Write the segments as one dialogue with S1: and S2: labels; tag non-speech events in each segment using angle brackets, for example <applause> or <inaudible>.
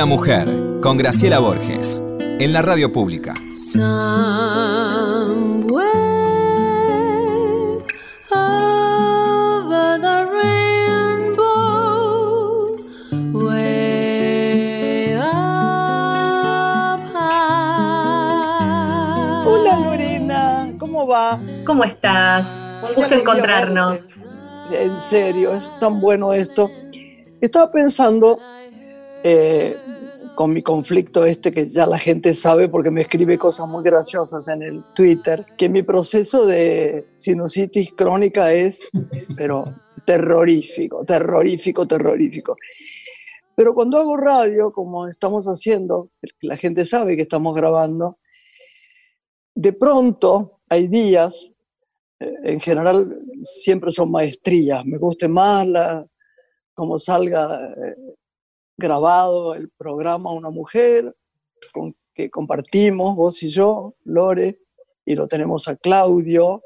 S1: Una mujer, con Graciela Borges, en la radio pública.
S2: Hola Lorena, ¿cómo va?
S3: ¿Cómo estás? Gusto encontrarnos.
S2: En serio, es tan bueno esto. Estaba pensando eh, con mi conflicto este que ya la gente sabe porque me escribe cosas muy graciosas en el Twitter, que mi proceso de sinusitis crónica es, pero terrorífico, terrorífico, terrorífico. Pero cuando hago radio, como estamos haciendo, la gente sabe que estamos grabando, de pronto hay días, eh, en general siempre son maestrías, me guste más la, como salga eh, grabado el programa Una Mujer, con, que compartimos vos y yo, Lore, y lo tenemos a Claudio,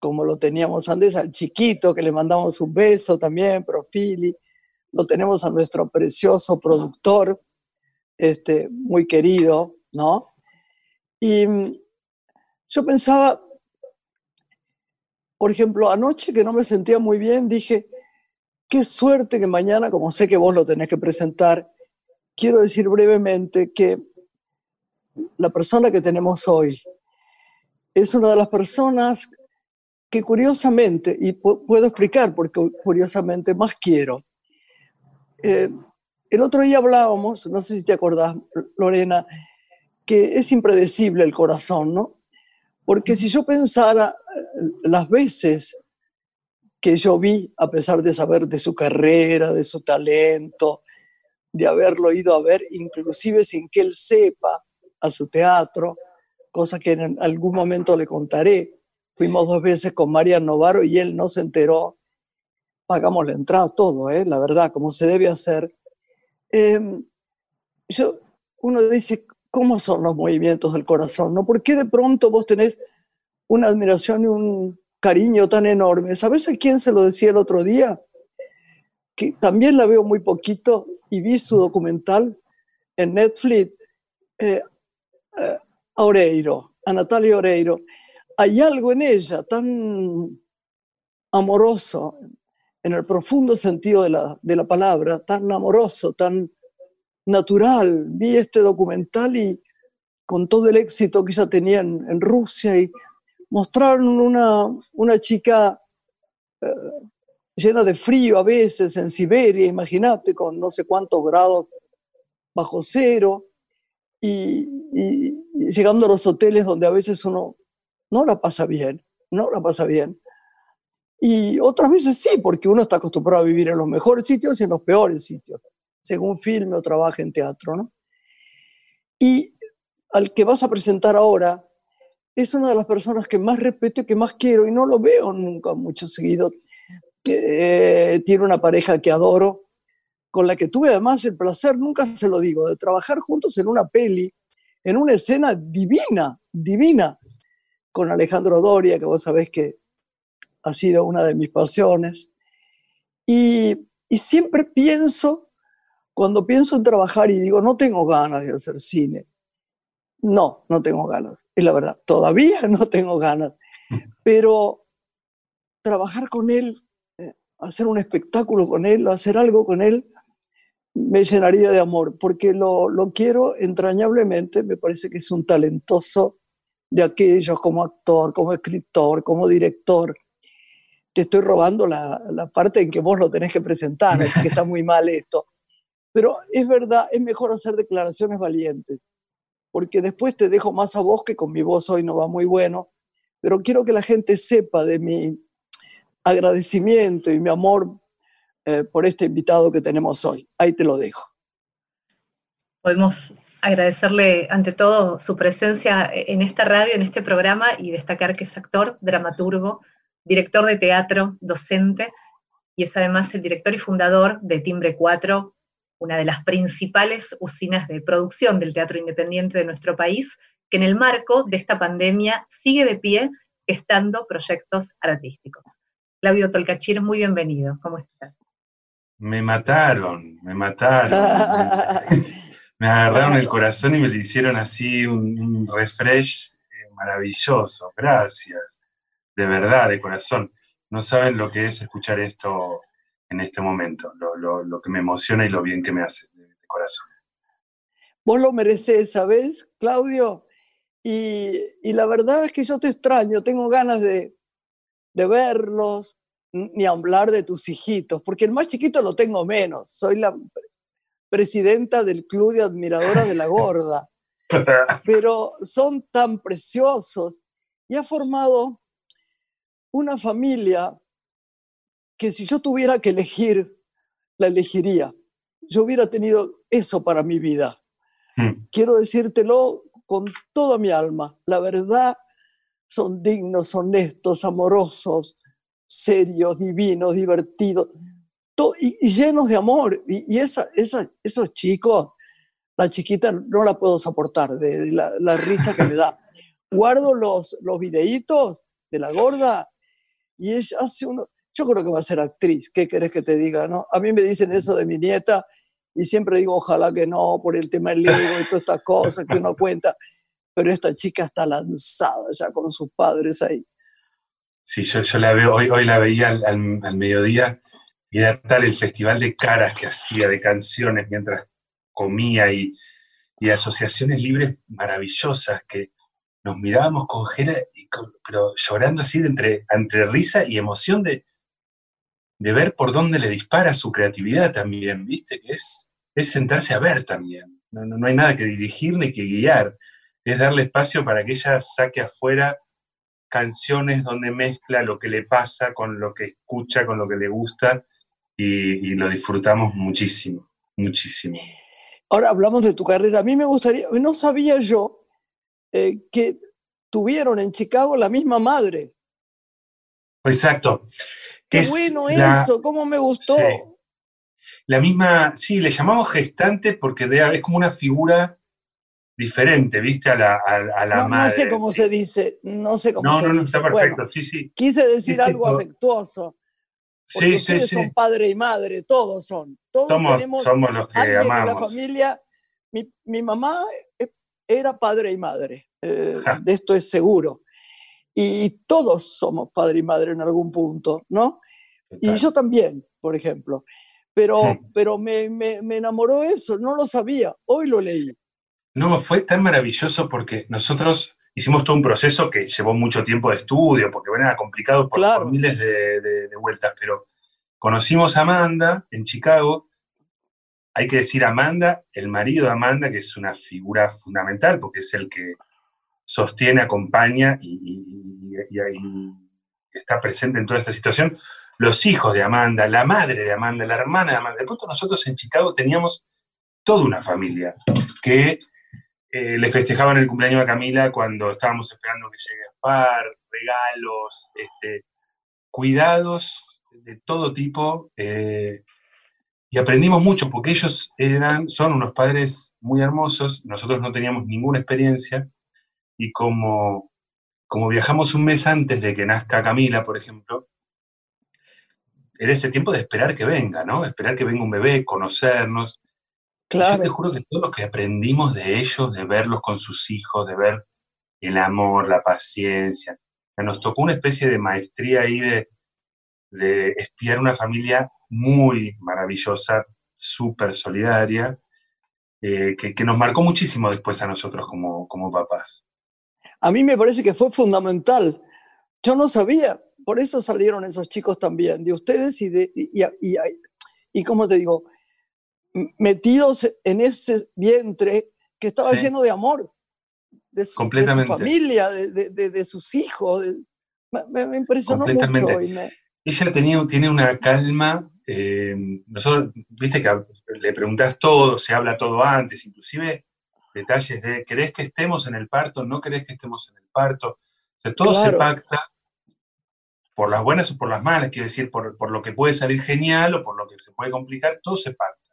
S2: como lo teníamos antes al chiquito, que le mandamos un beso también, Profili, lo tenemos a nuestro precioso productor, este, muy querido, ¿no? Y mm, yo pensaba, por ejemplo, anoche que no me sentía muy bien, dije, qué suerte que mañana, como sé que vos lo tenés que presentar, quiero decir brevemente que la persona que tenemos hoy es una de las personas que curiosamente, y puedo explicar porque curiosamente más quiero, eh, el otro día hablábamos, no sé si te acordás, Lorena, que es impredecible el corazón, ¿no? Porque si yo pensara eh, las veces que yo vi, a pesar de saber de su carrera, de su talento, de haberlo ido a ver, inclusive sin que él sepa, a su teatro, cosa que en algún momento le contaré. Fuimos dos veces con María Novaro y él no se enteró. Pagamos la entrada, todo, ¿eh? la verdad, como se debe hacer. Em, yo, uno dice, ¿cómo son los movimientos del corazón? ¿no? ¿Por qué de pronto vos tenés una admiración y un, cariño tan enorme. ¿Sabes a quién se lo decía el otro día? Que también la veo muy poquito y vi su documental en Netflix, eh, eh, a Oreiro, Natalia Oreiro. Hay algo en ella tan amoroso, en el profundo sentido de la, de la palabra, tan amoroso, tan natural. Vi este documental y con todo el éxito que ella tenía en, en Rusia y mostraron una, una chica eh, llena de frío a veces en Siberia, imagínate, con no sé cuántos grados bajo cero, y, llegando a los hoteles donde a veces uno no la pasa bien, no la pasa bien. Y otras veces sí, porque uno está acostumbrado a vivir en los mejores sitios y en los peores sitios, según filme o trabaje en teatro, ¿no? Y al que vas a presentar ahora, es una de las personas que más respeto y que más quiero y no lo veo nunca mucho seguido. Que, tiene una pareja que adoro, con la que tuve además el placer, nunca se lo digo, de trabajar juntos en una peli, en una escena divina, divina, con Alejandro Doria, que vos sabés que ha sido una de mis pasiones. Y, y siempre pienso, cuando pienso en trabajar y digo, no tengo ganas de hacer cine, no, no tengo ganas. Y la verdad, todavía <laughs> no tengo ganas. Pero trabajar con él, eh, hacer un espectáculo con él, hacer algo con él, me llenaría de amor, porque lo, quiero entrañablemente, me parece que es un talentoso de aquellos como actor, como escritor, como director. Te estoy robando la, la parte en que vos lo tenés que presentar, así que está muy mal esto. <laughs> Pero es verdad, es mejor hacer declaraciones valientes porque después te dejo más a vos, que con mi voz hoy no va muy bueno, pero quiero que la gente sepa de mi agradecimiento y mi amor eh, por este invitado que tenemos hoy. Ahí te lo dejo.
S3: Podemos agradecerle ante todo su presencia en esta radio, en este programa y destacar que es actor, dramaturgo, director de teatro, docente y es además el director y fundador de Timbre 4, una de las principales usinas de producción del teatro independiente de nuestro país, que en el marco de esta pandemia sigue de pie estando proyectos artísticos. Claudio Tolcachir, muy bienvenido. ¿Cómo estás?
S4: Me mataron, me mataron. <laughs> me agarraron el corazón y me le hicieron así un, refresh eh, maravilloso. Gracias. De verdad, de corazón. No saben lo que es escuchar esto en este momento, lo, que me emociona y lo bien que me hace de, corazón.
S2: Vos lo mereces, ¿sabes, Claudio? Y, la verdad es que yo te extraño, tengo ganas de, de verlos, ni hablar de tus hijitos, porque el más chiquito lo tengo menos. Soy la presidenta del Club de Admiradoras de la Gorda. <laughs> Pero son tan preciosos y ha formado una familia que si yo tuviera que elegir, la elegiría. Yo hubiera tenido eso para mi vida. Hmm. Quiero decírtelo con toda mi alma. La verdad, son dignos, honestos, amorosos, serios, divinos, divertidos y, llenos de amor. Y, esa, esa, esos chicos, la chiquita no la puedo soportar de, la, risa que me da. <laughs> Guardo los, los videitos de la gorda y ella hace uno. Yo creo que va a ser actriz, ¿qué querés que te diga? No? A mí me dicen eso de mi nieta y siempre digo, ojalá que no, por el tema del libro y todas estas cosas que uno cuenta. Pero esta chica está lanzada ya con sus padres ahí.
S4: Sí, yo, yo la veo, hoy, hoy la veía al, mediodía y era tal el festival de caras que hacía, de canciones mientras comía y, asociaciones libres maravillosas que nos mirábamos con Jera, pero llorando así entre, entre risa y emoción de, de ver por dónde le dispara su creatividad también, ¿viste? Que es, es sentarse a ver también. No, no, hay nada que dirigir ni que guiar. Es darle espacio para que ella saque afuera canciones donde mezcla lo que le pasa con lo que escucha, con lo que le gusta, y, lo disfrutamos muchísimo, muchísimo.
S2: Ahora hablamos de tu carrera. A mí me gustaría, no sabía yo eh, que tuvieron en Chicago la misma madre.
S4: Exacto.
S2: Qué bueno eso, cómo me gustó.
S4: La misma, sí, le llamamos gestante porque es como una figura diferente, ¿viste? A la, a, la madre.
S2: No sé cómo se dice, no sé cómo se dice.
S4: No, no, está perfecto, sí, sí.
S2: Quise decir algo afectuoso. Porque sí, ustedes son padre y madre, todos son. Todos
S4: somos, tenemos somos los que amamos. En
S2: la familia, mi, mi, mamá e, era padre y madre, eh, de esto es seguro. Y todos somos padre y madre en algún punto, ¿no? Y yo también, por ejemplo. Pero, pero me, me, me enamoró eso, no lo sabía, hoy lo leí.
S4: No, fue tan maravilloso porque nosotros hicimos todo un proceso que llevó mucho tiempo de estudio, porque bueno, era complicado por, miles de, vueltas, pero conocimos a Amanda en Chicago. Hay que decir Amanda, el marido de Amanda, que es una figura fundamental, porque es el que sostiene, acompaña y, está presente en toda esta situación. Los hijos de Amanda, la madre de Amanda, la hermana de Amanda. De pronto nosotros en Chicago teníamos toda una familia que eh, le festejaban el cumpleaños a Camila cuando estábamos esperando que llegue Gaspar, regalos, este, cuidados de todo tipo. Eh, y aprendimos mucho porque ellos eran, son unos padres muy hermosos, nosotros no teníamos ninguna experiencia y como, como viajamos un mes antes de que nazca Camila, por ejemplo, era ese tiempo de esperar que venga, ¿no? Esperar que venga un bebé, conocernos. Yo te juro que todo lo que aprendimos de ellos, de verlos con sus hijos, de ver el amor, la paciencia, nos tocó una especie de maestría ahí de, de espiar una familia muy maravillosa, súper solidaria, eh, que, nos marcó muchísimo después a nosotros como, como papás.
S2: A mí me parece que fue fundamental. Yo no sabía, por eso salieron esos chicos también, de ustedes y de, y, y, y, como te digo, metidos en ese vientre que estaba lleno de amor, de su, familia, de, sus hijos. Me, impresionó mucho.
S4: Ella tenía, tiene una calma. Eh, nosotros, viste que le preguntas todo, se habla todo antes, inclusive detalles de, ¿querés que estemos en el parto? ¿No querés que estemos en el parto? O sea, todo se pacta por las buenas o por las malas, quiero decir, por, por, lo que puede salir genial o por lo que se puede complicar, todo se pacta.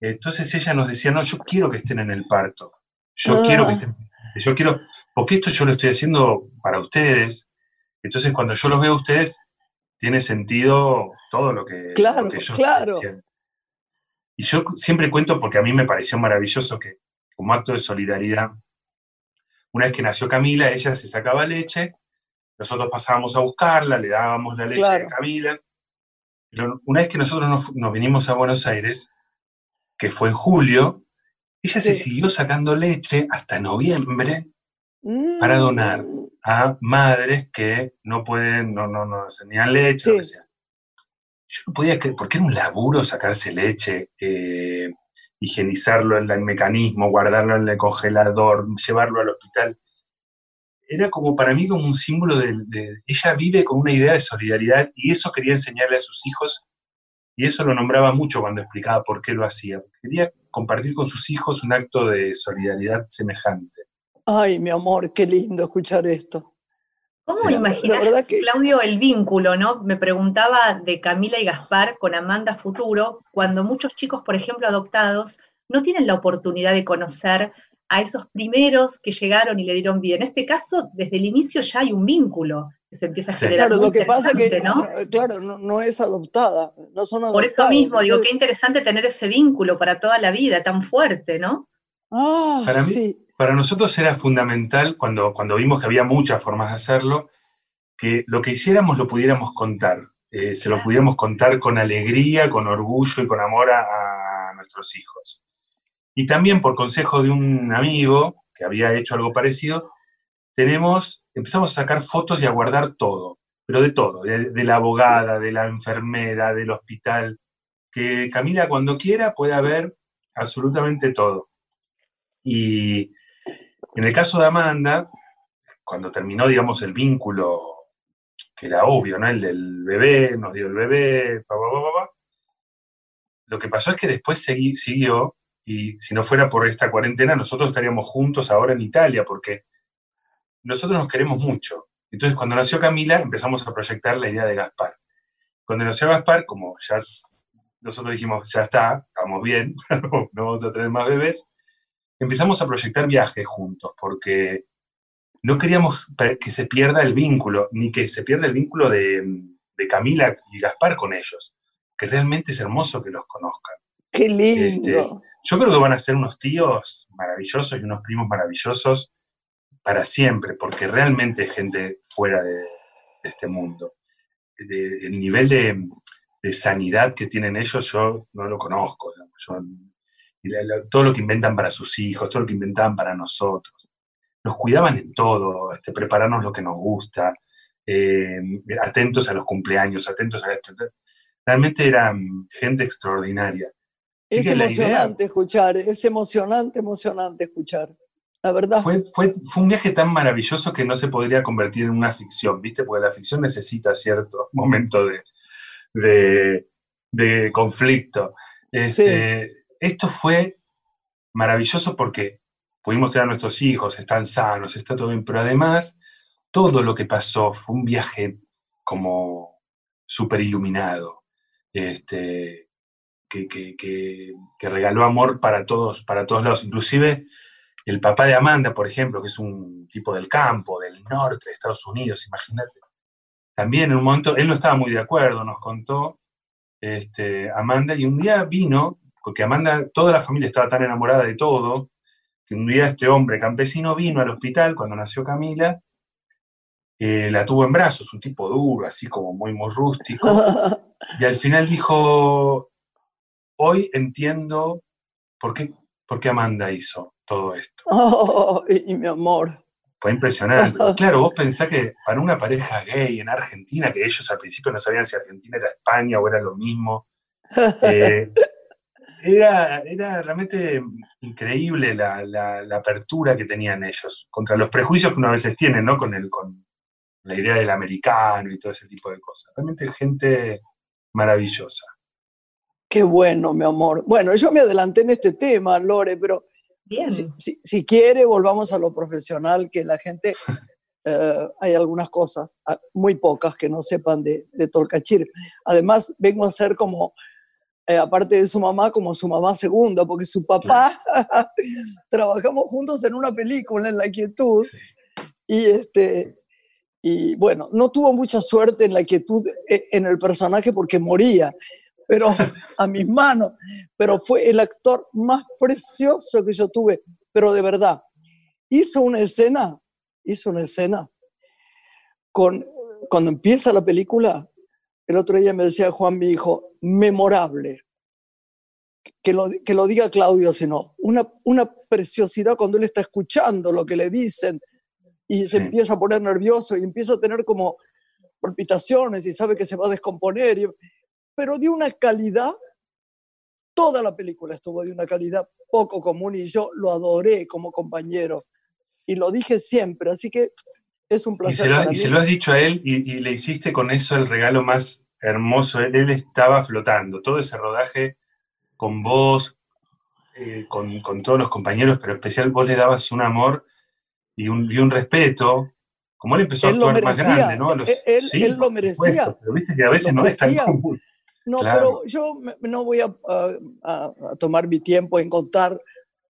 S4: Entonces ella nos decía, no, yo quiero que estén en el parto. Yo quiero que ah. estén. Yo quiero, porque esto yo lo estoy haciendo para ustedes. Entonces cuando yo los veo a ustedes, tiene sentido todo lo que,
S2: claro, claro.
S4: Y yo siempre cuento porque a mí me pareció maravilloso que como acto de solidaridad, una vez que nació Camila, ella se sacaba leche, nosotros pasábamos a buscarla, le dábamos la leche a Camila. Pero una vez que nosotros nos, vinimos a Buenos Aires, que fue en julio, ella se siguió sacando leche hasta noviembre para donar mm. a madres que no pueden, no, no, no tenían leche, lo que sea. Yo no podía creer, porque era un laburo sacarse leche, eh, higienizarlo en el mecanismo, guardarlo en el congelador, llevarlo al hospital. Era como para mí como un símbolo de, Ella vive con una idea de solidaridad y eso quería enseñarle a sus hijos y eso lo nombraba mucho cuando explicaba por qué lo hacía. Quería compartir con sus hijos un acto de solidaridad semejante.
S2: Ay, mi amor, qué lindo escuchar esto.
S3: ¿Cómo imaginas, Claudio, el vínculo, no? Me preguntaba de Camila y Gaspar con Amanda Futuro, cuando muchos chicos, por ejemplo, adoptados, no tienen la oportunidad de conocer a esos primeros que llegaron y le dieron vida. En este caso, desde el inicio ya hay un vínculo que se empieza a generar.
S2: Claro, lo que pasa es que, ¿no? claro, no, es adoptada, no son
S3: Por eso mismo, digo, qué interesante tener ese vínculo para toda la vida, tan fuerte, ¿no?
S2: Ah,
S4: para
S2: sí.
S4: Para nosotros era fundamental, cuando, cuando vimos que había muchas formas de hacerlo, que lo que hiciéramos lo pudiéramos contar. Eh, se lo pudiéramos contar con alegría, con orgullo y con amor a, nuestros hijos. Y también por consejo de un amigo que había hecho algo parecido, tenemos, empezamos a sacar fotos y a guardar todo, pero de todo, de, la abogada, de la enfermera, del hospital, que Camila cuando quiera pueda ver absolutamente todo. Y en el caso de Amanda, cuando terminó, digamos, el vínculo, que era obvio, ¿no? El del bebé, nos dio el bebé, lo que pasó es que después siguió, y si no fuera por esta cuarentena, nosotros estaríamos juntos ahora en Italia, porque nosotros nos queremos mucho. Entonces, cuando nació Camila, empezamos a proyectar la idea de Gaspar. Cuando nació Gaspar, como ya nosotros dijimos, ya está, estamos bien, <laughs> no vamos a tener más bebés, empezamos a proyectar viajes juntos, porque no queríamos que se pierda el vínculo, ni que se pierda el vínculo de, Camila y Gaspar con ellos, que realmente es hermoso que los conozcan.
S2: ¡Qué lindo! Este,
S4: yo creo que van a ser unos tíos maravillosos y unos primos maravillosos para siempre, porque realmente es gente fuera de, este mundo. el nivel de, sanidad que tienen ellos yo no lo conozco. Yo todo lo que inventan para sus hijos, todo lo que inventaban para nosotros. Nos cuidaban en todo, este, prepararnos lo que nos gusta, eh, atentos a los cumpleaños, atentos a esto. Realmente eran gente extraordinaria.
S2: Es emocionante escuchar, es emocionante, emocionante escuchar. La verdad.
S4: Fue, fue, fue, un viaje tan maravilloso que no se podría convertir en una ficción, ¿viste? Porque la ficción necesita cierto <laughs> momento de, de, de conflicto. Este, esto fue maravilloso porque pudimos tener a nuestros hijos, están sanos, está todo bien, pero además todo lo que pasó fue un viaje como súper iluminado, este, que, regaló amor para todos, para todos lados, inclusive el papá de Amanda, por ejemplo, que es un tipo del campo, del norte de Estados Unidos, imagínate. También en un momento, él no estaba muy de acuerdo, nos contó este, Amanda, y un día vino porque Amanda, toda la familia estaba tan enamorada de todo, que un día este hombre campesino vino al hospital cuando nació Camila, eh, la tuvo en brazos, un tipo duro, así como muy, muy rústico, <laughs> y al final dijo, hoy entiendo por qué, por qué Amanda hizo todo esto. <laughs>
S2: Oh, y mi amor.
S4: Fue impresionante. <laughs> claro, vos pensás que para una pareja gay en Argentina, que ellos al principio no sabían si Argentina era España o era lo mismo, <laughs> eh, era, era realmente increíble la, apertura que tenían ellos contra los prejuicios que uno a veces tiene, ¿no? Con, el, con la idea del americano y todo ese tipo de cosas. Realmente gente maravillosa.
S2: Qué bueno, mi amor. Bueno, yo me adelanté en este tema, Lore, pero Si, quiere, volvamos a lo profesional, que la gente, <laughs> eh, hay algunas cosas, ah, muy pocas, que no sepan de, de Tolcachir. Además, vengo a ser como eh, aparte de su mamá, como su mamá segunda, porque su papá, <laughs> trabajamos juntos en una película, en La Quietud, y, este, y bueno, no tuvo mucha suerte en La Quietud, eh, en el personaje, porque moría, pero <laughs> a mis manos. Pero fue el actor más precioso que yo tuve, pero de verdad. Hizo una escena, hizo una escena con, cuando empieza la película, el otro día me decía Juan, mi hijo, memorable. Que lo, que lo diga Claudio, sino una, una preciosidad cuando él está escuchando lo que le dicen y se empieza a poner nervioso y empieza a tener como palpitaciones y sabe que se va a descomponer. Pero de una calidad, toda la película estuvo de una calidad poco común y yo lo adoré como compañero. Y lo dije siempre, así que es un placer.
S4: Y se lo, has dicho a él y, le hiciste con eso el regalo más hermoso. Él, estaba flotando, todo ese rodaje con vos, eh, con, todos los compañeros, pero especial vos le dabas un amor y un, respeto. Como él empezó a actuar más grande, ¿no?
S2: él, lo merecía.
S4: pero viste que a veces no es tan común.
S2: No, pero yo no voy a, a, tomar mi tiempo en contar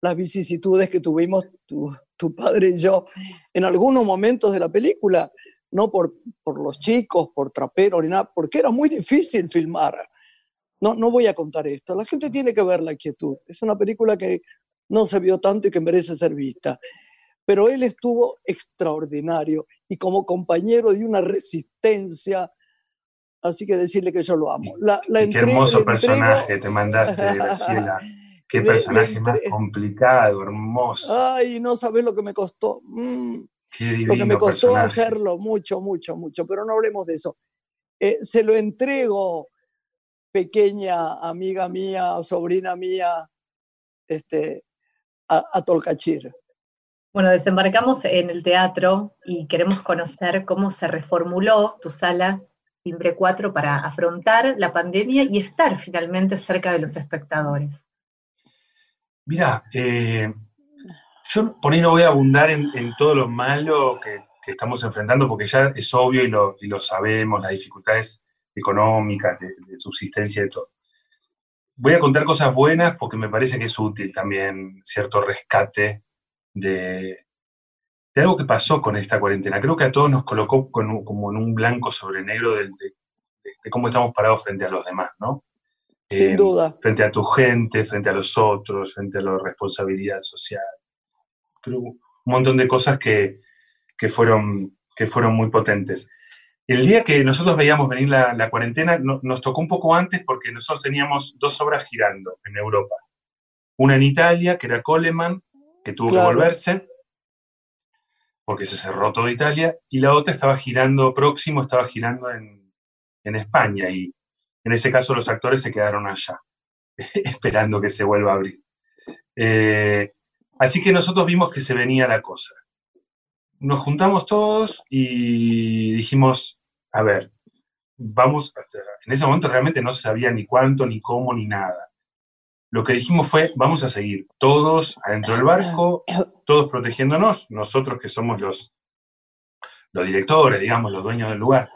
S2: las vicisitudes que tuvimos tu, tu padre y yo en algunos momentos de la película, no por, por los chicos, por trapero ni nada, porque era muy difícil filmar. No, no voy a contar esto, la gente tiene que ver la quietud. Es una película que no se vio tanto y que merece ser vista. Pero él estuvo extraordinario y como compañero de una resistencia, así que decirle que yo lo amo.
S4: La, la qué hermoso personaje te mandaste, Graciela. <laughs> Qué personaje más complicado, hermoso.
S2: Ay, no sabes lo que me costó. Mm, lo que me costó hacerlo, mucho, mucho, mucho, pero no hablemos de eso. Eh, se lo entrego, pequeña amiga mía, sobrina mía, este, a, a Tolcachir.
S3: Bueno, desembarcamos en el teatro y queremos conocer cómo se reformuló tu sala Timbre 4 para afrontar la pandemia y estar finalmente cerca de los espectadores.
S4: Mira, eh, yo por ahí no voy a abundar en, todo lo malo que, estamos enfrentando, porque ya es obvio y lo, sabemos, las dificultades económicas, de, subsistencia y todo. Voy a contar cosas buenas porque me parece que es útil también cierto rescate de, algo que pasó con esta cuarentena. Creo que a todos nos colocó como en un blanco sobre negro de, de cómo estamos parados frente a los demás, ¿no?
S2: Sin eh, duda.
S4: Frente a tu gente, frente a los otros, frente a la responsabilidad social. Creo un montón de cosas que, fueron, que fueron muy potentes. El día que nosotros veíamos venir la, cuarentena, nos tocó un poco antes porque nosotros teníamos dos obras girando en Europa. Una en Italia, que era Coleman, que tuvo que volverse, porque se cerró toda Italia, y la otra estaba girando próximo, estaba girando en, en España, y en ese caso los actores se quedaron allá, <laughs> esperando que se vuelva a abrir. Eh, así que nosotros vimos que se venía la cosa. Nos juntamos todos y dijimos, a ver, vamos, a hacer. en ese momento realmente no se sabía ni cuánto, ni cómo, ni nada. Lo que dijimos fue, vamos a seguir todos adentro del barco, todos protegiéndonos, nosotros que somos los, los directores, digamos, los dueños del lugar,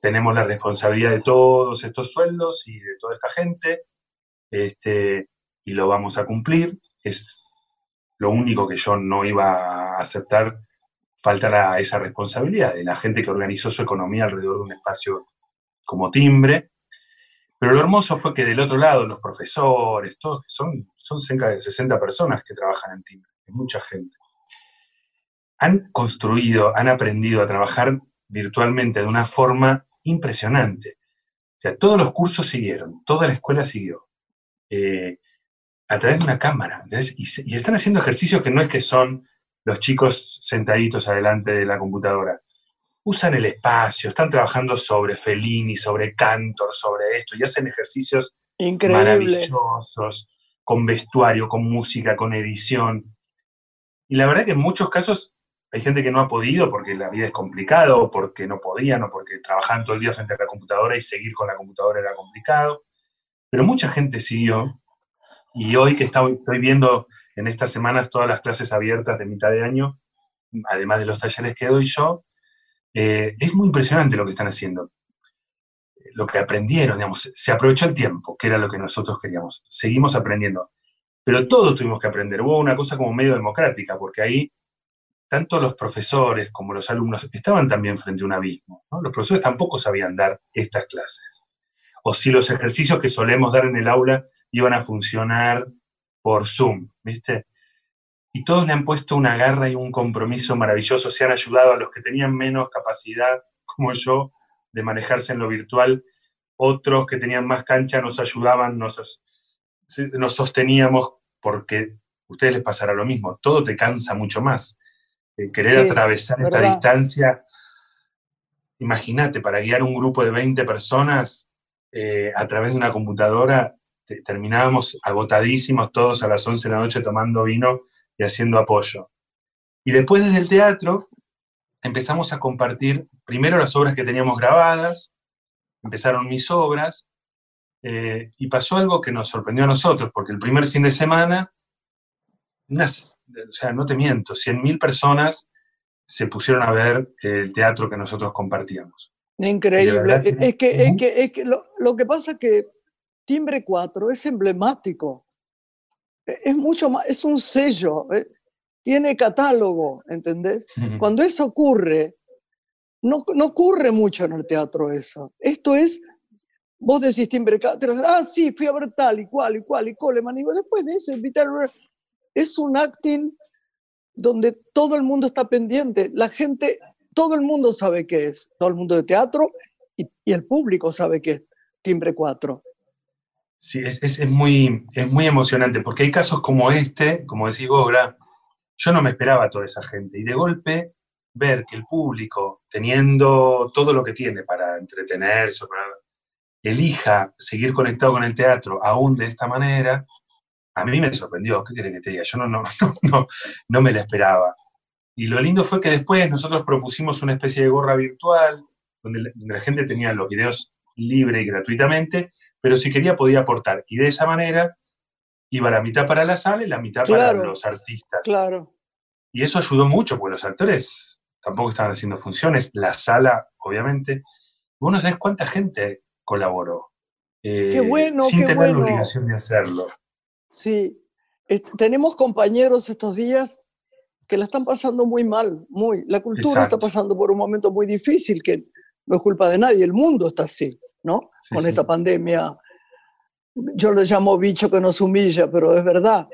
S4: tenemos la responsabilidad de todos estos sueldos y de toda esta gente, este, y lo vamos a cumplir. Es lo único que yo no iba a aceptar, falta esa responsabilidad de la gente que organizó su economía alrededor de un espacio como timbre. Pero lo hermoso fue que del otro lado, los profesores, todos, son, son cerca de 60 personas que trabajan en timbre, es mucha gente. Han construido, han aprendido a trabajar virtualmente de una forma impresionante. O sea, todos los cursos siguieron, toda la escuela siguió. Eh, a través de una cámara. Y, están haciendo ejercicios que no es que son los chicos sentaditos adelante de la computadora. Usan el espacio, están trabajando sobre Fellini, sobre Cantor, sobre esto, y hacen ejercicios maravillosos, con vestuario, con música, con edición. Y la verdad que en muchos casos hay gente que no ha podido porque la vida es complicada, o porque no podían, o porque trabajaban todo el día frente a la computadora y seguir con la computadora era complicado. Pero mucha gente siguió. Y hoy que estoy, viendo en estas semanas todas las clases abiertas de mitad de año, además de los talleres que doy yo, eh, es muy impresionante lo que están haciendo. Lo que aprendieron, digamos, se aprovechó el tiempo, que era lo que nosotros queríamos. Seguimos aprendiendo. Pero todos tuvimos que aprender. Hubo una cosa como medio democrática, porque ahí tanto los profesores como los alumnos estaban también frente a un abismo. Los profesores tampoco sabían dar estas clases. o si los ejercicios que solemos dar en el aula iban a funcionar por Zoom, ¿viste? Y todos le han puesto una garra y un compromiso maravilloso, se han ayudado a los que tenían menos capacidad, como yo, de manejarse en lo virtual, otros que tenían más cancha nos ayudaban, nos, nos sosteníamos porque a ustedes les pasará lo mismo, todo te cansa mucho más. Eh, querer atravesar esta distancia, imagínate, para guiar un grupo de 20 personas eh, a través de una computadora, terminábamos agotadísimos todos a las 11 de la noche tomando vino y haciendo apoyo. Y después desde el teatro empezamos a compartir primero las obras que teníamos grabadas, empezaron mis obras, eh, y pasó algo que nos sorprendió a nosotros, porque el primer fin de semana, unas, o sea, no te miento, 100.000 personas se pusieron a ver el teatro que nosotros compartíamos.
S2: Increíble. Es que, es que, es que lo, lo, que pasa es que Timbre 4 es emblemático. Es mucho más, es un sello, eh, tiene catálogo, ¿entendés? Cuando eso ocurre, no, no ocurre mucho en el teatro eso. Esto es Vos decís timbre, ah, sí, fui a ver tal y cual y cual y Coleman. Y después de eso, invitar es un acting donde todo el mundo está pendiente. La gente, todo el mundo sabe qué es, todo el mundo de teatro y, el público sabe qué es Timbre 4.
S4: Sí, es, es, muy, es muy emocionante, porque hay casos como este, como decís vos, yo no me esperaba a toda esa gente, y de golpe ver que el público, teniendo todo lo que tiene para entretenerse, elija seguir conectado con el teatro aún de esta manera, a mí me sorprendió. ¿Qué quieren que te diga? Yo no, <laughs> no, no, no, me la esperaba. Y lo lindo fue que después nosotros propusimos una especie de gorra virtual, donde la, gente tenía los videos libre y gratuitamente, pero si quería podía aportar. Y de esa manera iba la mitad para la sala y la mitad para los artistas.
S2: Claro.
S4: Y eso ayudó mucho, porque los actores tampoco estaban haciendo funciones, la sala, obviamente. Vos no sabés cuánta gente colaboró.
S2: qué eh, bueno,
S4: sin
S2: qué
S4: tener
S2: la
S4: obligación de hacerlo.
S2: Sí, tenemos compañeros estos días que la están pasando muy mal, muy. La cultura está pasando por un momento muy difícil, que no es culpa de nadie, el mundo está así, ¿no? Con esta pandemia. Yo lo llamo bicho que nos humilla, pero es verdad.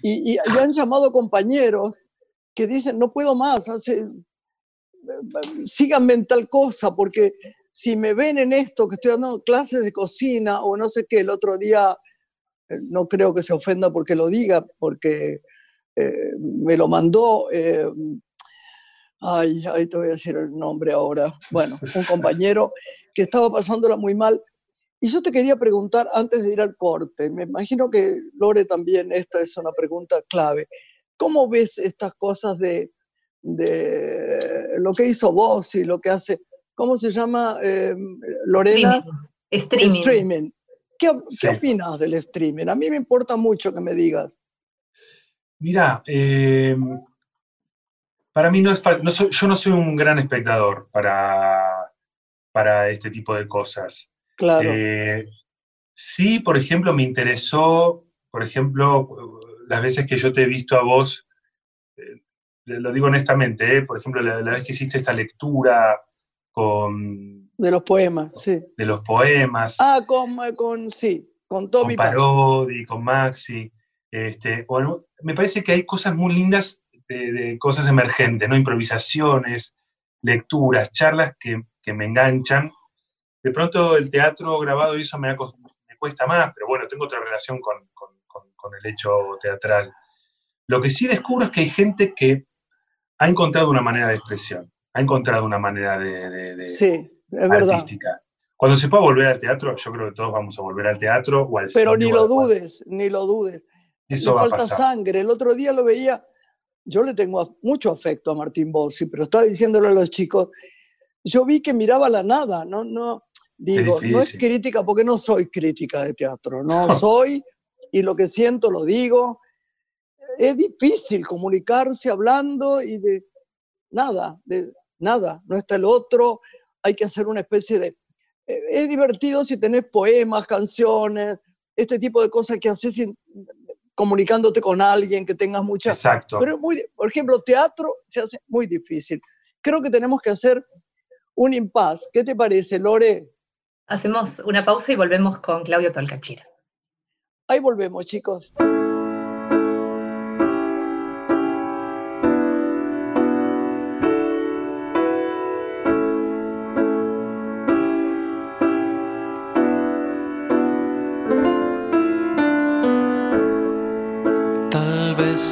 S2: Y, y, han llamado compañeros que dicen, no puedo más, hace, síganme en tal cosa, porque si me ven en esto, que estoy dando clases de cocina o no sé qué, el otro día, eh, no creo que se ofenda porque lo diga, porque eh, me lo mandó, eh, ay, ahí te voy a decir el nombre ahora, bueno, un <laughs> compañero que estaba pasándola muy mal. Y yo te quería preguntar antes de ir al corte, me imagino que Lore también, esta es una pregunta clave. ¿Cómo ves estas cosas de, de lo que hizo vos y lo que hace? ¿cómo se llama, eh, Lorena?
S3: Streaming.
S2: streaming. ¿Qué, opinas del streaming? A mí me importa mucho que me digas.
S4: Mira, em, para mí no es fácil, yo no soy un gran espectador para, para este tipo de cosas.
S2: Claro.
S4: Eh, sí, por ejemplo, me interesó, por ejemplo, las veces que yo te he visto a vos, eh, lo digo honestamente, por ejemplo, la, vez que hiciste esta lectura con...
S2: De los poemas, sí.
S4: De los poemas.
S2: Ah, con, con sí, con Tommy
S4: Con Parodi, con Maxi. Este, bueno, me parece que hay cosas muy lindas de, cosas emergentes, ¿no? Improvisaciones, lecturas, charlas que, que, me enganchan. De pronto el teatro grabado y eso me, me cuesta más, pero bueno, tengo otra relación con, con, con el hecho teatral. Lo que sí descubro es que hay gente que ha encontrado una manera de expresión ha encontrado una manera de,
S2: sí, es
S4: artística. Cuando se pueda volver al teatro, yo creo que todos vamos a volver al teatro o al
S2: Pero ni lo dudes, ni lo dudes. Eso Le falta sangre. El otro día lo veía, yo le tengo mucho afecto a Martín Bossi, pero estaba diciéndole a los chicos, yo vi que miraba la nada, no, no, digo, no es crítica porque no soy crítica de teatro, no <laughs> soy y lo que siento lo digo. Es difícil comunicarse hablando y de nada, de, nada, no está el otro, hay que hacer una especie de... Eh, es divertido si tenés poemas, canciones, este tipo de cosas que haces comunicándote con alguien, que tengas mucha...
S4: Exacto.
S2: Pero muy, por ejemplo, teatro se hace muy difícil. Creo que tenemos que hacer un impas. ¿Qué te parece, Lore?
S3: Hacemos una pausa y volvemos con Claudio Tolcachira.
S2: Ahí volvemos, chicos.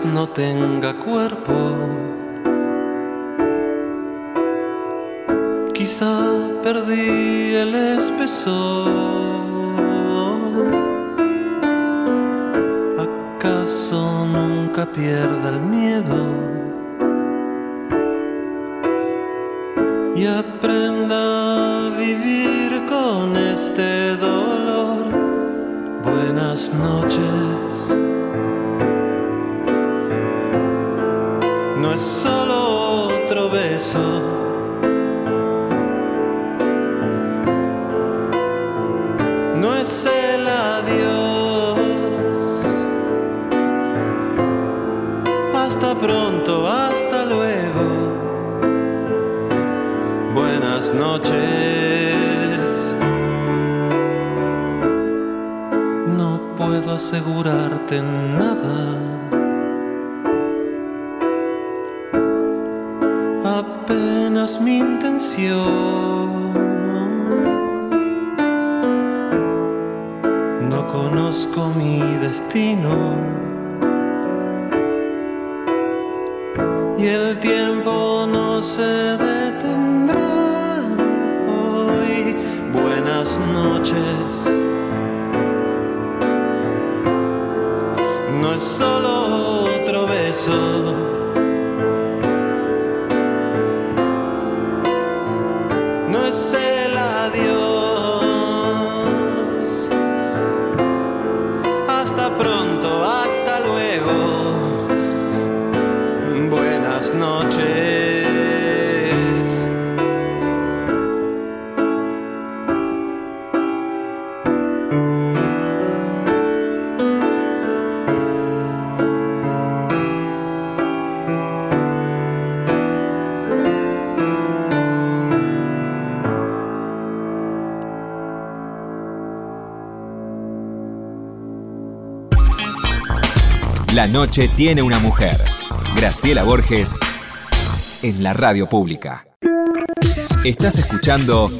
S5: No tenga cuerpo. Quizá perdí el espesor. nunca pierda el miedo y aprenda a vivir con este dolor. Buenas noches. Solo otro beso. No es el adiós. pronto, hasta luego. Buenas noches. No puedo asegurarte nada. Intención. No es el adiós.
S1: Noche tiene una mujer. Graciela Borges en la radio pública. Estás escuchando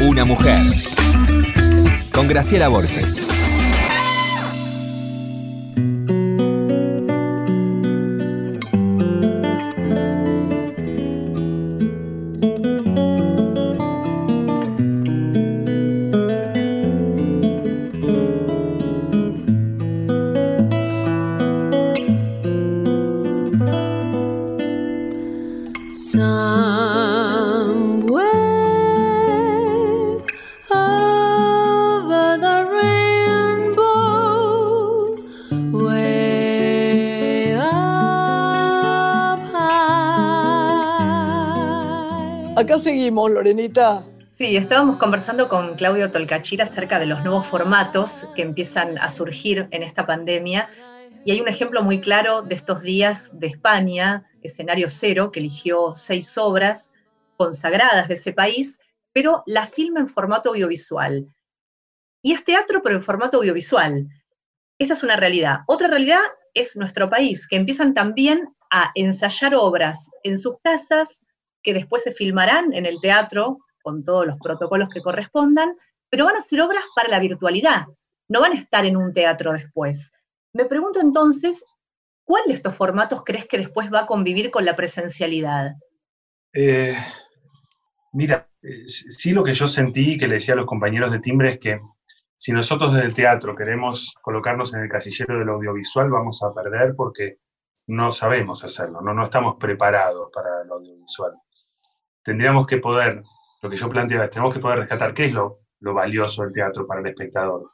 S1: Una mujer con Graciela Borges.
S2: Seguimos, Lorenita.
S3: Sí, estábamos conversando con Claudio Tolcachira acerca de los nuevos formatos que empiezan a surgir en esta pandemia. Y hay un ejemplo muy claro de estos días de España, escenario cero, que eligió seis obras consagradas de ese país, pero la filma en formato audiovisual. Y es teatro, pero en formato audiovisual. Esta es una realidad. Otra realidad es nuestro país, que empiezan también a ensayar obras en sus casas, que después se filmarán en el teatro con todos los protocolos que correspondan, pero van a ser obras para la virtualidad, no van a estar en un teatro después. Me pregunto entonces, ¿cuál de estos formatos crees que después va a convivir con la presencialidad?
S4: Eh, mira, sí lo que yo sentí que le decía a los compañeros de timbre es que si nosotros desde el teatro queremos colocarnos en el casillero del audiovisual, vamos a perder porque no sabemos hacerlo, no, no estamos preparados para el audiovisual tendríamos que poder, lo que yo planteaba, tenemos que poder rescatar qué es lo, valioso del teatro para el espectador.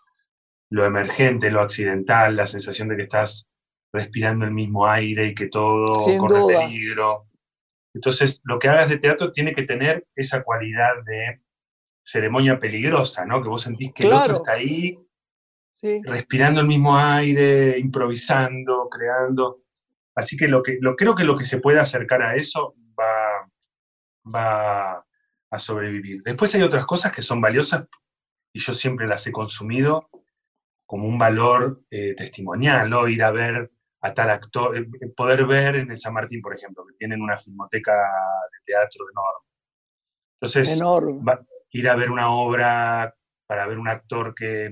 S4: Lo emergente, lo accidental, la sensación de que estás respirando el mismo aire y que todo corre peligro. Entonces, lo que hagas de teatro tiene que tener esa cualidad de ceremonia peligrosa, ¿no? Que vos sentís que el otro está ahí, respirando el mismo aire, improvisando, creando. Así que, lo que lo, creo que lo que se puede acercar a eso va, va, a sobrevivir. Después hay otras cosas que son valiosas y yo siempre las he consumido como un valor eh, testimonial, ¿no? Ir a ver a tal actor, eh, eh, poder ver en el San Martín, por ejemplo, que tienen una filmoteca de teatro enorme. Entonces, ir a ver una obra para ver un actor que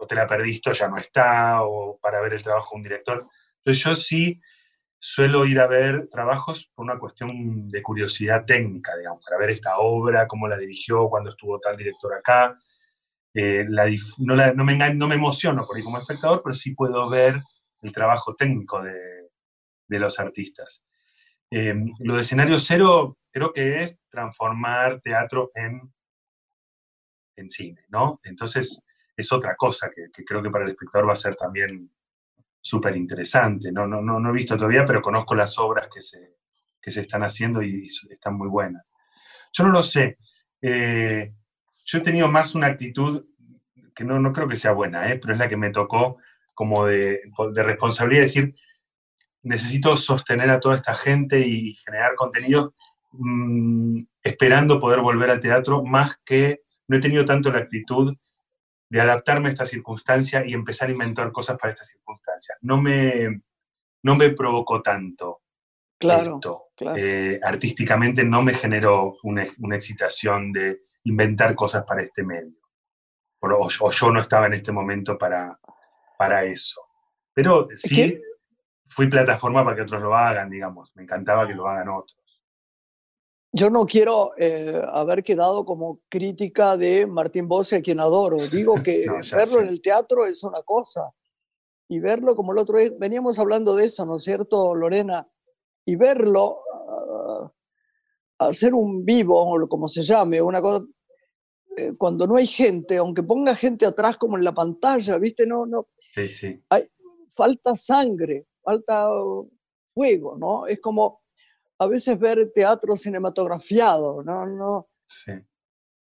S4: o te la perdiste o ya no está, o para ver el trabajo de un director. Entonces yo sí suelo ir a ver trabajos por una cuestión de curiosidad técnica, digamos, para ver esta obra, cómo la dirigió, cuando estuvo tal director acá, eh, no, me, no, emociono por ahí como espectador, pero sí puedo ver el trabajo técnico de, los artistas. Eh, lo de escenario cero creo que es transformar teatro en cine, ¿no? Entonces es otra cosa que, creo que para el espectador va a ser también súper interesante. No, no, no, no he visto todavía, pero conozco las obras que se, que se están haciendo y, están muy buenas. Yo no lo sé. Eh, yo he tenido más una actitud que no, no creo que sea buena, ¿eh? pero es la que me tocó como de, de responsabilidad, decir, necesito sostener a toda esta gente y generar contenidos mm, esperando poder volver al teatro, más que no he tenido tanto la actitud de adaptarme a esta circunstancia y empezar a inventar cosas para esta circunstancia. No me, no me provocó tanto
S2: claro,
S4: esto. Eh, artísticamente no me generó una, una excitación de inventar cosas para este medio. O, yo no estaba en este momento para, para eso. Pero sí fui plataforma para que otros lo hagan, digamos. Me encantaba que lo hagan otros.
S2: Yo no quiero eh, haber quedado como crítica de Martín Bossi, a quien adoro. <laughs> Digo que verlo en el teatro es una cosa y verlo como el otro día, veníamos hablando de eso, ¿no es cierto, Lorena? Y verlo, uh, hacer un vivo, o como se llame, una cosa, eh, cuando no hay gente, aunque ponga gente atrás como en la pantalla, ¿viste? No, no.
S4: Sí, sí.
S2: Hay, falta sangre, falta fuego, ¿no? Es como a veces ver teatro cinematografiado, no, no.
S4: Sí.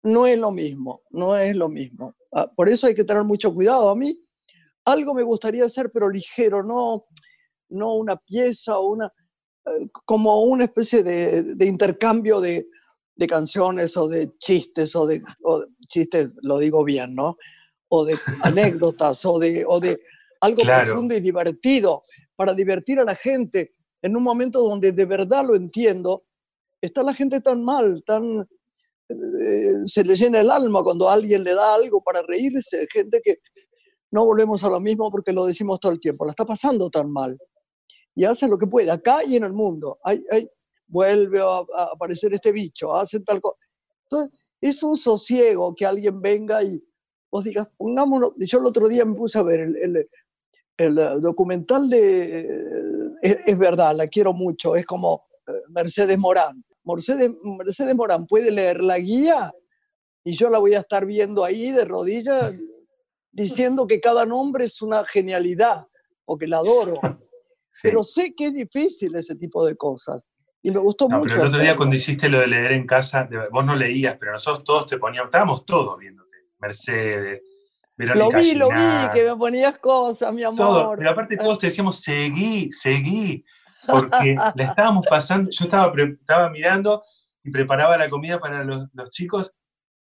S2: No es lo mismo, no es lo mismo. Ah, por eso hay que tener mucho cuidado. A mí algo me gustaría hacer, pero ligero, no, no una pieza o una, eh, como una especie de, de intercambio de, de canciones o de chistes o de, chistes, lo digo bien, ¿no? O de <laughs> anécdotas o de, o de algo profundo y divertido para divertir a la gente en un momento donde de verdad lo entiendo. Está la gente tan mal, tan eh, se le llena el alma cuando alguien le da algo para reírse, gente que no volvemos a lo mismo porque lo decimos todo el tiempo, la está pasando tan mal y hace lo que puede, acá y en el mundo. Hay, hay, vuelve a, aparecer este bicho, hacen tal cosa. Entonces, es un sosiego que alguien venga y vos digas, pongámonos, yo el otro día me puse a ver el, el, documental de, es, verdad, la quiero mucho, es como eh, Mercedes Morán. Mercedes, Mercedes Morán puede leer la guía y yo la voy a estar viendo ahí de rodillas diciendo que cada nombre es una genialidad, o que la adoro. Pero sé que es difícil ese tipo de cosas. Y me gustó mucho.
S4: Pero el otro día cuando hiciste lo de leer en casa, vos no leías, pero nosotros todos te poníamos, estábamos todos viéndote. Mercedes, Verónica
S2: Lo vi, lo vi, que me ponías cosas, mi amor.
S4: Todo, pero aparte todos te decíamos, seguí, seguí, porque <laughs> le estábamos pasando, yo estaba, estaba mirando y preparaba la comida para los, los chicos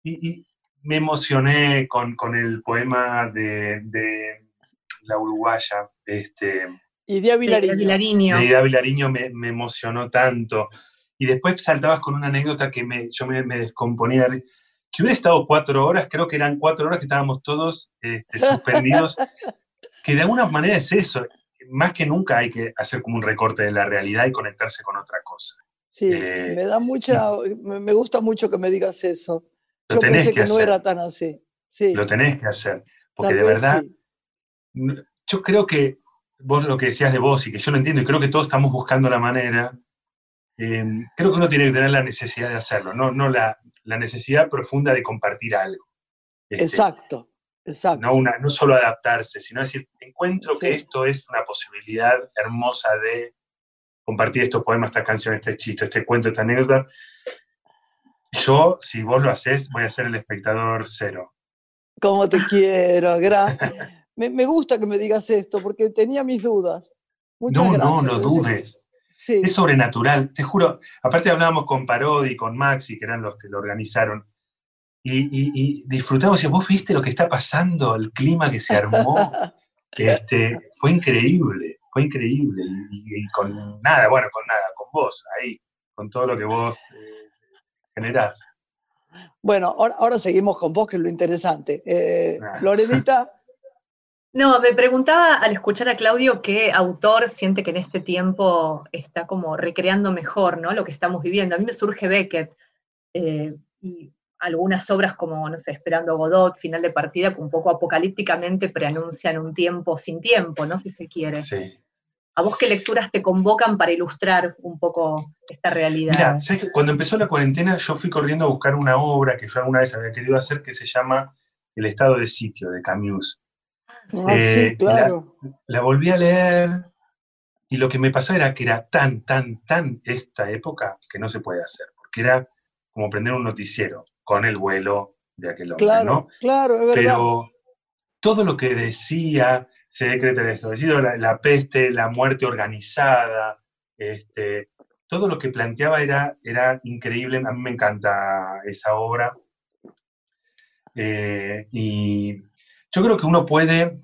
S4: y, me emocioné con, con el poema de, de la uruguaya, este,
S3: Idea Vilariño.
S4: Idea Vilariño me, me, emocionó tanto. Y después saltabas con una anécdota que me, yo me, me, descomponía. Si hubiera estado cuatro horas, creo que eran cuatro horas que estábamos todos este, suspendidos, <laughs> que de alguna manera es eso. Más que nunca hay que hacer como un recorte de la realidad y conectarse con otra cosa.
S2: Sí, eh, me da mucha, me gusta mucho que me digas eso. Lo yo tenés pensé que, no era tan así. Sí.
S4: Lo tenés que hacer, porque de verdad, yo creo que vos lo que decías de vos y que yo lo entiendo y creo que todos estamos buscando la manera, eh, creo que uno tiene que tener la necesidad de hacerlo, no, no la, la necesidad profunda de compartir algo.
S2: Este, exacto, exacto.
S4: No, una, no solo adaptarse, sino decir, encuentro que esto es una posibilidad hermosa de compartir estos poemas, estas canciones, este chiste, este cuento, esta anécdota. Yo, si vos lo haces, voy a ser el espectador cero.
S2: Como te quiero, gracias. <laughs> me, gusta que me digas esto porque tenía mis dudas.
S4: no, no, no dudes. Es sobrenatural, te juro. Aparte hablábamos con Parodi, con Maxi, que eran los que lo organizaron. Y, disfrutamos, y vos viste lo que está pasando, el clima que se armó. <laughs> este, fue increíble, fue increíble. Y, con nada, bueno, con nada, con vos, ahí, con todo lo que vos eh, generás.
S2: Bueno, ahora, seguimos con vos, que es lo interesante. Eh, Lorenita.
S3: No, me preguntaba al escuchar a Claudio qué autor siente que en este tiempo está como recreando mejor ¿no? lo que estamos viviendo. A mí me surge Beckett eh, y algunas obras como, no sé, Esperando Godot, Final de Partida, que un poco apocalípticamente preanuncian un tiempo sin tiempo, ¿no? Si se quiere. Sí. ¿A vos qué lecturas te convocan para ilustrar un poco esta realidad?
S4: Mira, ¿sabes que cuando empezó la cuarentena yo fui corriendo a buscar una obra que yo alguna vez había querido hacer que se llama El estado de sitio de Camus.
S2: Ah, sí, eh, claro.
S4: La, volví a leer y lo que me pasaba era que era tan, tan, tan esta época que no se puede hacer, porque era como prender un noticiero con el vuelo de aquel hombre,
S2: claro,
S4: ¿no?
S2: Claro, es verdad.
S4: Pero todo lo que decía, se decreta el establecido, la, la peste, la muerte organizada, este, todo lo que planteaba era, era increíble, a mí me encanta esa obra. Eh, y yo creo que uno puede,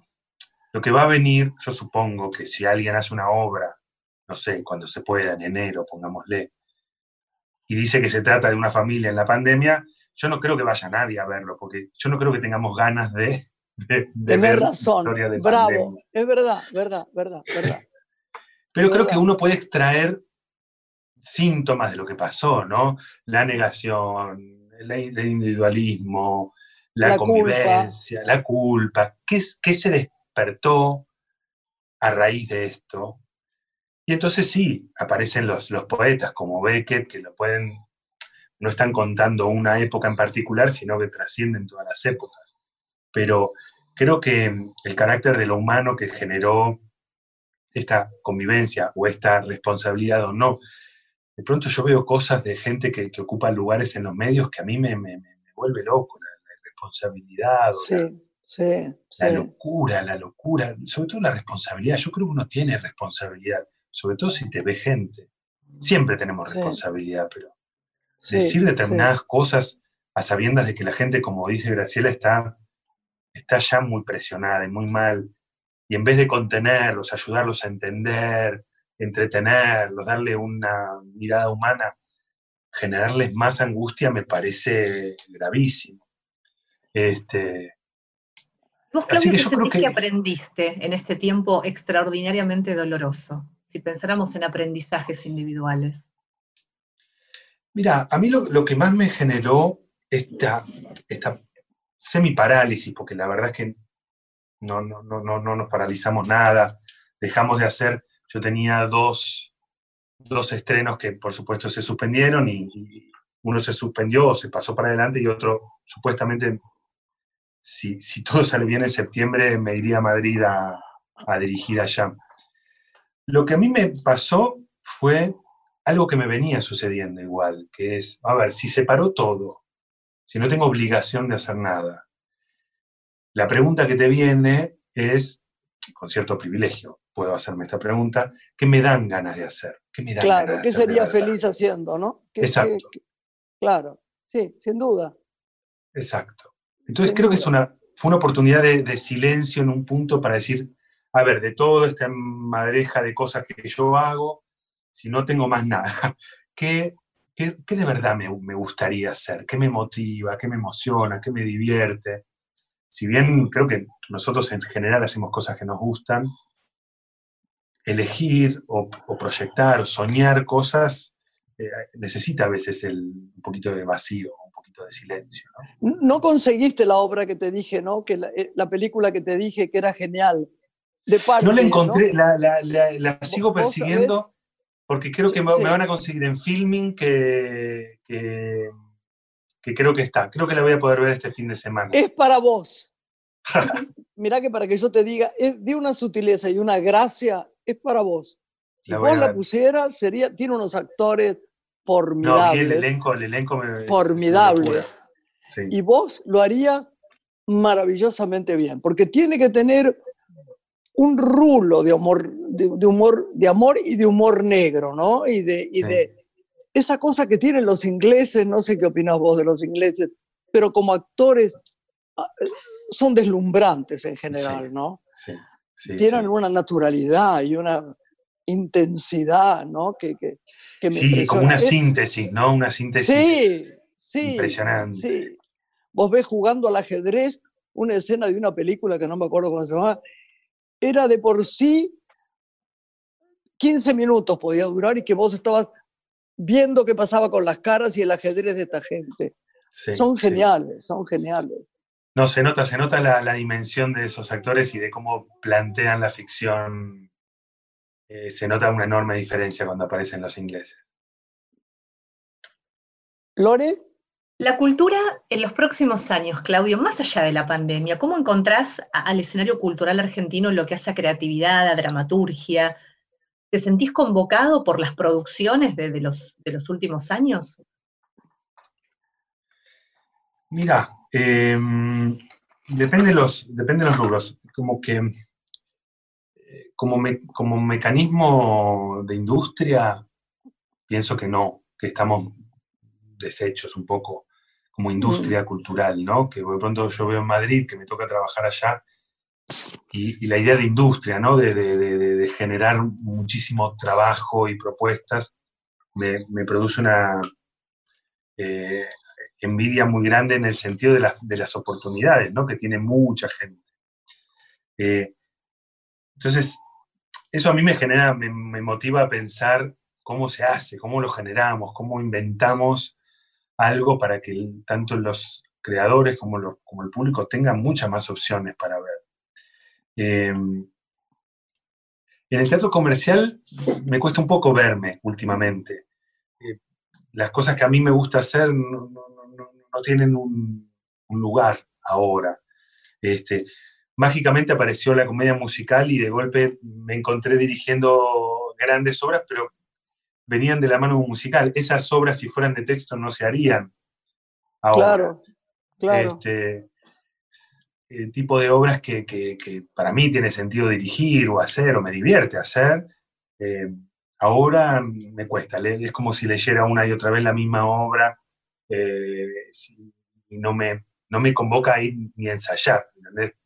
S4: lo que va a venir, yo supongo que si alguien hace una obra, no sé, cuando se pueda, en enero, pongámosle, y dice que se trata de una familia en la pandemia, yo no creo que vaya nadie a verlo, porque yo no creo que tengamos ganas de, de,
S2: ver razón. De Bravo, es verdad, verdad, verdad, verdad.
S4: Pero creo que uno puede extraer síntomas de lo que pasó, ¿no? La negación, el individualismo, la, convivencia, la culpa, ¿Qué, ¿qué, se despertó a raíz de esto? Y entonces sí, aparecen los, los poetas como Beckett, que lo pueden, no están contando una época en particular, sino que trascienden todas las épocas. Pero creo que el carácter de lo humano que generó esta convivencia o esta responsabilidad o no, de pronto yo veo cosas de gente que, ocupa lugares en los medios que a mí me, me, me vuelve loco responsabilidad, la, locura, la locura, sobre todo la responsabilidad. Yo creo que uno tiene responsabilidad, sobre todo si te ve gente. Siempre tenemos responsabilidad, pero decir determinadas cosas a sabiendas de que la gente, como dice Graciela, está, está ya muy presionada y muy mal. Y en vez de contenerlos, ayudarlos a entender, entretenerlos, darle una mirada humana, generarles más angustia me parece gravísimo. Este,
S3: ¿Vos, Claudio, qué sentís que... aprendiste en este tiempo extraordinariamente doloroso? Si pensáramos en aprendizajes individuales.
S4: Mira, a mí lo, que más me generó esta, esta semi-parálisis, porque la verdad es que no, no, no, no, nos paralizamos nada, dejamos de hacer, yo tenía dos, dos estrenos que por supuesto se suspendieron y, uno se suspendió o se pasó para adelante y otro supuestamente si, todo sale bien en septiembre, me iría a Madrid a, dirigir allá. Lo que a mí me pasó fue algo que me venía sucediendo igual, que es, a ver, si se paró todo, si no tengo obligación de hacer nada, la pregunta que te viene es, con cierto privilegio, puedo hacerme esta pregunta, ¿qué me dan ganas de hacer? ¿Qué me
S2: claro, ¿qué sería feliz haciendo, no?
S4: Exacto.
S2: claro, sí, sin duda.
S4: Exacto. Entonces creo que es una, fue una oportunidad de, silencio en un punto para decir, a ver, de toda esta madreja de cosas que yo hago, si no tengo más nada, <laughs> ¿qué, qué, de verdad me, me, gustaría hacer? ¿Qué me motiva? ¿Qué me emociona? ¿Qué me divierte? Si bien creo que nosotros en general hacemos cosas que nos gustan, elegir o, proyectar, soñar cosas, eh, necesita a veces el, un poquito de vacío, de silencio.
S2: ¿no? conseguiste la obra que te dije, ¿no? Que la, eh, película que te dije que era genial. De
S4: no la encontré, La, sigo persiguiendo porque creo que me, van a conseguir en filming que, que, creo que está. Creo que la voy a poder ver este fin de semana.
S2: Es para vos. <laughs> Mirá que para que yo te diga, es de una sutileza y una gracia, es para vos. Si vos la pusieras, sería, tiene unos actores formidable.
S4: el elenco, el elenco me,
S2: formidable. Y vos lo harías maravillosamente bien, porque tiene que tener un rulo de humor, de, humor, de amor y de humor negro, ¿no? Y de, y de esa cosa que tienen los ingleses, no sé qué opinas vos de los ingleses, pero como actores ah, son deslumbrantes en general, ¿no? Sí, sí Tienen una naturalidad y una intensidad, ¿no? Que, que,
S4: que me sí, como una síntesis, ¿no? Una síntesis sí, sí, impresionante. Sí.
S2: Vos ves jugando al ajedrez una escena de una película que no me acuerdo cómo se llama, era de por sí 15 minutos podía durar y que vos estabas viendo qué pasaba con las caras y el ajedrez de esta gente. son geniales, son geniales.
S4: No, se nota, se nota la, dimensión de esos actores y de cómo plantean la ficción. Eh, se nota una enorme diferencia cuando aparecen los ingleses.
S2: Lore.
S3: La cultura en los próximos años, Claudio, más allá de la pandemia, ¿cómo encontrás al escenario cultural argentino lo que hace a creatividad, a dramaturgia, ¿Te sentís convocado por las producciones de, los, de los, últimos años?
S4: Mira, em, depende, los, depende de los rubros. Como que como, como mecanismo de industria, pienso que no, que estamos deshechos un poco como industria mm. cultural, ¿no? Que de pronto yo veo en Madrid que me toca trabajar allá y, la idea de industria, ¿no? de, generar muchísimo trabajo y propuestas, me, produce una eh, envidia muy grande en el sentido de, las oportunidades ¿no? que tiene mucha gente. Eh, entonces, eso a mí me genera, me, motiva a pensar cómo se hace, cómo lo generamos, cómo inventamos algo para que tanto los creadores como, el público tengan muchas más opciones para ver. Em, en el teatro comercial me cuesta un poco verme últimamente. Eh, las cosas que a mí me gusta hacer no, tienen un, lugar ahora. Este, mágicamente apareció la comedia musical y de golpe me encontré dirigiendo grandes obras, pero venían de la mano musical. Esas obras, si fueran de texto, no se harían ahora. Claro, claro. Este, el tipo de obras que, para mí tiene sentido dirigir o hacer o me divierte hacer, eh, ahora me cuesta. Es como si leyera una y otra vez la misma obra eh, y no me, no me convoca a ir ni a ensayar,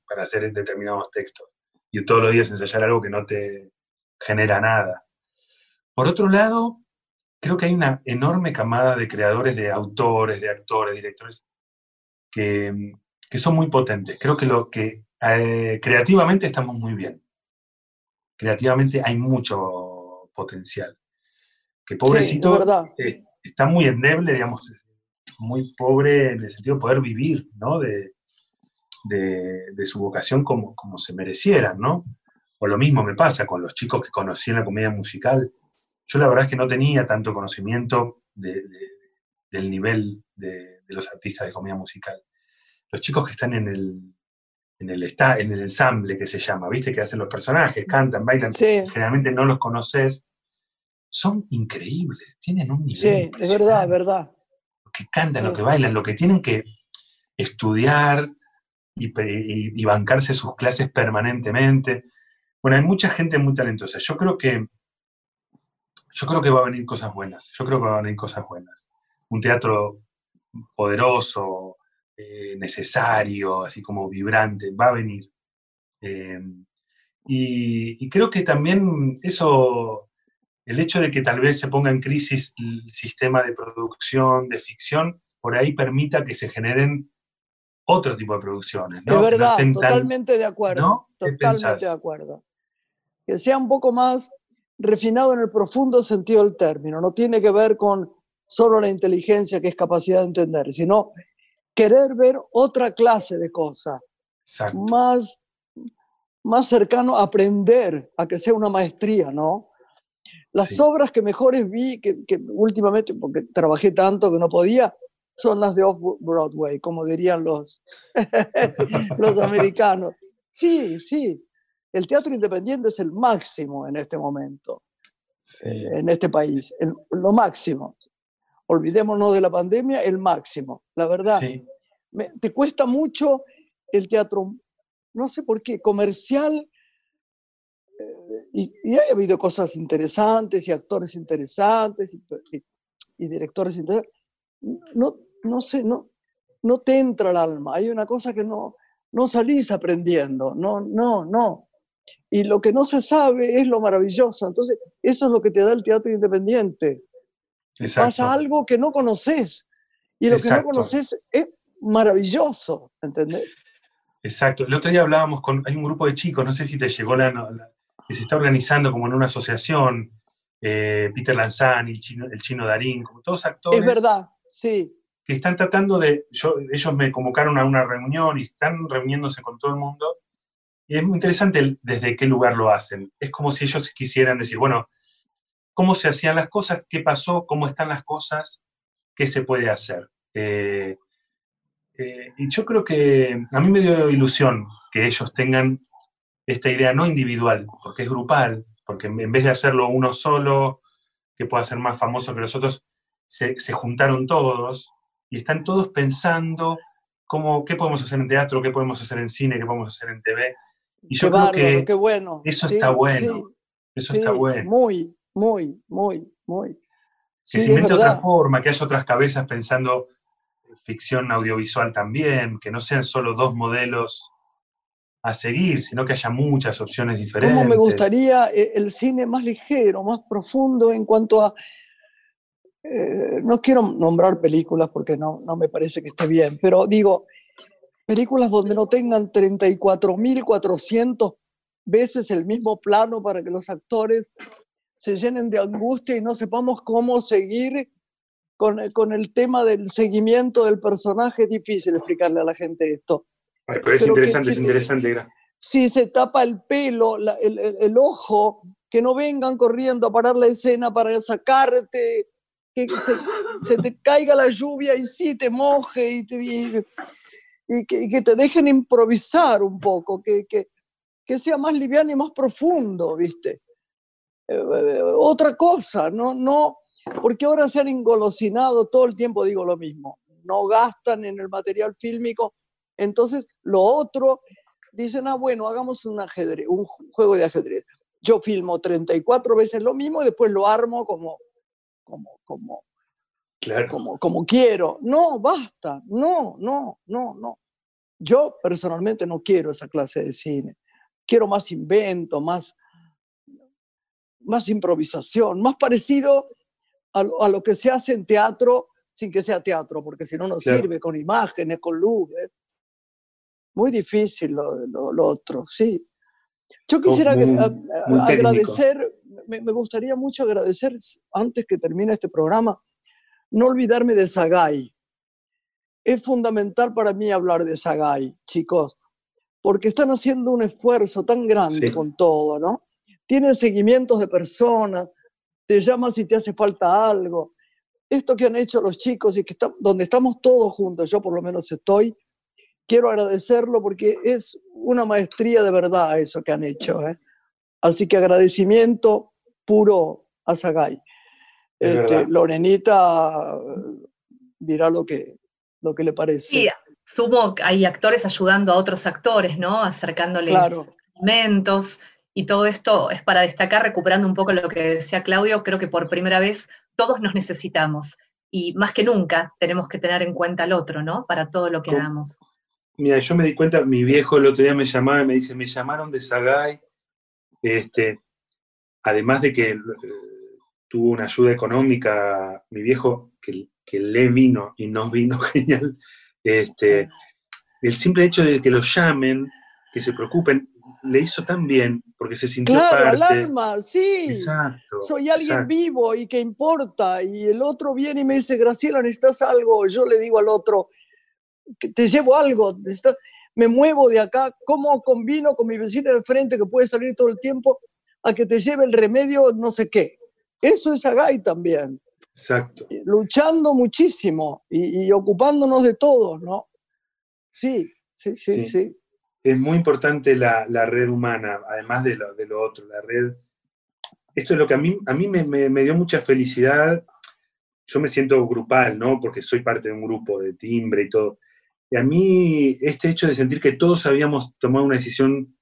S4: Para hacer determinados textos. Y todos los días ensayar algo que no te genera nada. Por otro lado, creo que hay una enorme camada de creadores, de autores, de actores, directores, que, que son muy potentes. Creo que lo que eh, creativamente estamos muy bien. Creativamente hay mucho potencial. Que pobrecito está muy endeble, digamos, muy pobre en el sentido de poder vivir, ¿no? De, de, su vocación como, como se merecieran, ¿no? O lo mismo me pasa con los chicos que conocí en la comedia musical. Yo la verdad es que no tenía tanto conocimiento del nivel de, los artistas de comedia musical los chicos que están en el, en el, en el ensamble que se llama, ¿viste? Que hacen los personajes, cantan, bailan, generalmente no los conoces, son increíbles, tienen un nivel.
S2: Sí, es verdad, es verdad.
S4: Lo que cantan, lo que bailan, lo que tienen que estudiar y, bancarse sus clases permanentemente. Bueno, hay mucha gente muy talentosa. Yo creo que yo creo que va a venir cosas buenas. Yo creo que va a venir cosas buenas. Un teatro poderoso, eh, necesario, así como vibrante, va a venir. Eh, y, creo que también eso, el hecho de que tal vez se ponga en crisis el sistema de producción de ficción, por ahí permita que se generen otro tipo de producciones.
S2: ¿no? verdad, totalmente de acuerdo. Totalmente de acuerdo. Que sea un poco más refinado en el profundo sentido del término. No tiene que ver con solo la inteligencia, que es capacidad de entender, sino querer ver otra clase de cosas, más, más cercano a aprender, a que sea una maestría, ¿no? Las obras que mejores vi, que, últimamente, porque trabajé tanto que no podía, son las de Off-Broadway, como dirían los, <laughs> los americanos. Sí, sí, el teatro independiente es el máximo en este momento, en este país, lo máximo olvidémonos de la pandemia, el máximo, la verdad. te cuesta mucho el teatro, no sé por qué, comercial, y, y ha habido cosas interesantes y actores interesantes y, y directores interesantes. No, no sé, no, no te entra el alma. Hay una cosa que no, no salís aprendiendo. No, no, no. Y lo que no se sabe es lo maravilloso. Entonces, eso es lo que te da el teatro independiente. Pasa algo que no conoces. Y lo que no conoces es maravilloso, ¿entendés?
S4: Exacto. El otro día hablábamos con, hay un grupo de chicos, no sé si te llegó la, que se está organizando como en una asociación, eh, Peter Lanzani, el chino, el chino Darín, como todos actores.
S2: Es verdad, sí.
S4: Que están tratando de, yo, ellos me convocaron a una reunión y están reuniéndose con todo el mundo. Y es muy interesante desde qué lugar lo hacen. Es como si ellos quisieran decir, bueno, ¿cómo se hacían las cosas? ¿Qué pasó? ¿Cómo están las cosas? ¿Qué se puede hacer? Eh, eh, y yo creo que a mí me dio ilusión que ellos tengan esta idea no individual, porque es grupal, porque en vez de hacerlo uno solo, que pueda ser más famoso que los otros, se, juntaron todos y están todos pensando cómo, qué podemos hacer en teatro, qué podemos hacer en cine, qué podemos hacer en TV. Y yo creo que
S2: qué bueno.
S4: eso está bueno. eso está bueno.
S2: Muy, muy, muy, muy.
S4: Que se invente otra forma, que haya otras cabezas pensando ficción audiovisual también, que no sean solo dos modelos a seguir, sino que haya muchas opciones diferentes.
S2: ¿Cómo me gustaría eh, el cine más ligero, más profundo en cuanto a... Eh, no quiero nombrar películas porque no, no me parece que esté bien, pero digo, películas donde no tengan 34.400 veces el mismo plano para que los actores se llenen de angustia y no sepamos cómo seguir con, el tema del seguimiento del personaje, es difícil explicarle a la gente esto.
S4: pero es interesante, es interesante.
S2: Si se tapa el pelo, el, ojo, que no vengan corriendo a parar la escena para sacarte, que se, te caiga la lluvia y sí te moje y, y, que, te dejen improvisar un poco, que, que, que sea más liviano y más profundo, ¿viste? Eh, eh, otra cosa, no, no, porque ahora se han engolosinado, todo el tiempo digo lo mismo, no gastan en el material fílmico, entonces lo otro, dicen, ah, bueno, hagamos un ajedrez, un juego de ajedrez. Yo filmo 34 veces lo mismo y después lo armo como, como, como, como, como quiero. No, basta, no, no, no, no. Yo personalmente no quiero esa clase de cine. Quiero más invento, más, más improvisación, más parecido a lo, que se hace en teatro sin que sea teatro, porque si no, no sirve con imágenes, con luz. Muy difícil lo, otro, sí. Yo quisiera agradecer, me, gustaría mucho agradecer, antes que termine este programa, no olvidarme de Sagay. Es fundamental para mí hablar de Sagay, chicos, porque están haciendo un esfuerzo tan grande con todo, ¿no? Tienen seguimientos de personas, te llama si te hace falta algo. Esto que han hecho los chicos y que está, donde estamos todos juntos, yo por lo menos estoy, quiero agradecerlo porque es una maestría de verdad eso que han hecho. ¿eh? Así que agradecimiento puro a Sagay. Este, Lorenita dirá lo que, lo que le parece.
S3: Sí, sumo que hay actores ayudando a otros actores, ¿no? Acercándoles claro. alimentos, y todo esto es para destacar, recuperando un poco lo que decía Claudio, creo que por primera vez todos nos necesitamos y más que nunca tenemos que tener en cuenta al otro, ¿no? Para todo lo que hagamos.
S4: Mira, yo me di cuenta, mi viejo el otro día me llamaba y me dice, me llamaron de Sagay, este, además de que eh, tuvo una ayuda económica, mi viejo, que, que le vino y nos vino <laughs> genial, este, el simple hecho de que lo llamen, que se preocupen, le hizo tan bien porque se sintió
S2: claro, al alma, sí. Soy alguien vivo y que importa. Y el otro viene y me dice, Graciela, necesitas algo. Yo le digo al otro, te llevo algo. Me muevo de acá. ¿Cómo combino con mi vecino de frente que puede salir todo el tiempo a que te lleve el remedio no sé qué? Eso es Agay también.
S4: Exacto.
S2: Luchando muchísimo y, y ocupándonos de todos, ¿no? Sí, sí, sí, sí
S4: es muy importante la, red humana, además de lo, de lo, otro, la red. Esto es lo que a mí, a mí me, dio mucha felicidad. Yo me siento grupal, ¿no? Porque soy parte de un grupo de timbre y todo. Y a mí este hecho de sentir que todos habíamos tomado una decisión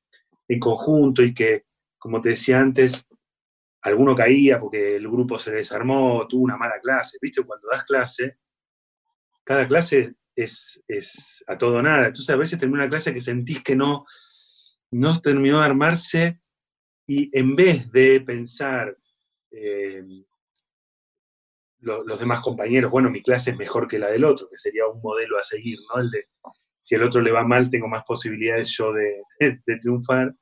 S4: en conjunto y que como te decía antes, alguno caía porque el grupo se desarmó, tuvo una mala clase. ¿Viste? Cuando das clase, cada clase es, es a todo nada. Entonces a veces termina una clase que sentís que no, no terminó de armarse y en vez de pensar eh, los demás compañeros, bueno, mi clase es mejor que la del otro, que sería un modelo a seguir, ¿no? El de, si el otro le va mal, tengo más posibilidades yo de, <laughs> triunfar.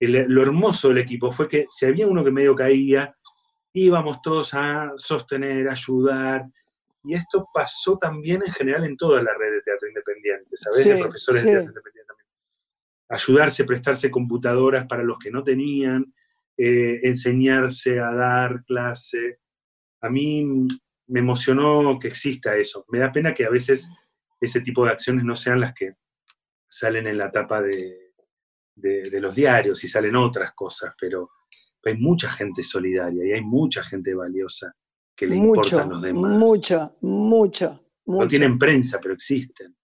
S4: Lo hermoso del equipo fue que si había uno que medio caía, íbamos todos a sostener, ayudar, y esto pasó también en general en toda la red de teatro independiente, ¿sabes? de profesores de teatro independiente también. Ayudarse, prestarse computadoras para los que no tenían, eh, enseñarse a dar clase. A mí me emocionó que exista eso. Me da pena que a veces ese tipo de acciones no sean las que salen en la tapa de, de los diarios y salen otras cosas, pero hay mucha gente solidaria y hay mucha gente valiosa que le importan los demás.
S2: Mucha, mucha, mucha.
S4: No tienen prensa, pero existen.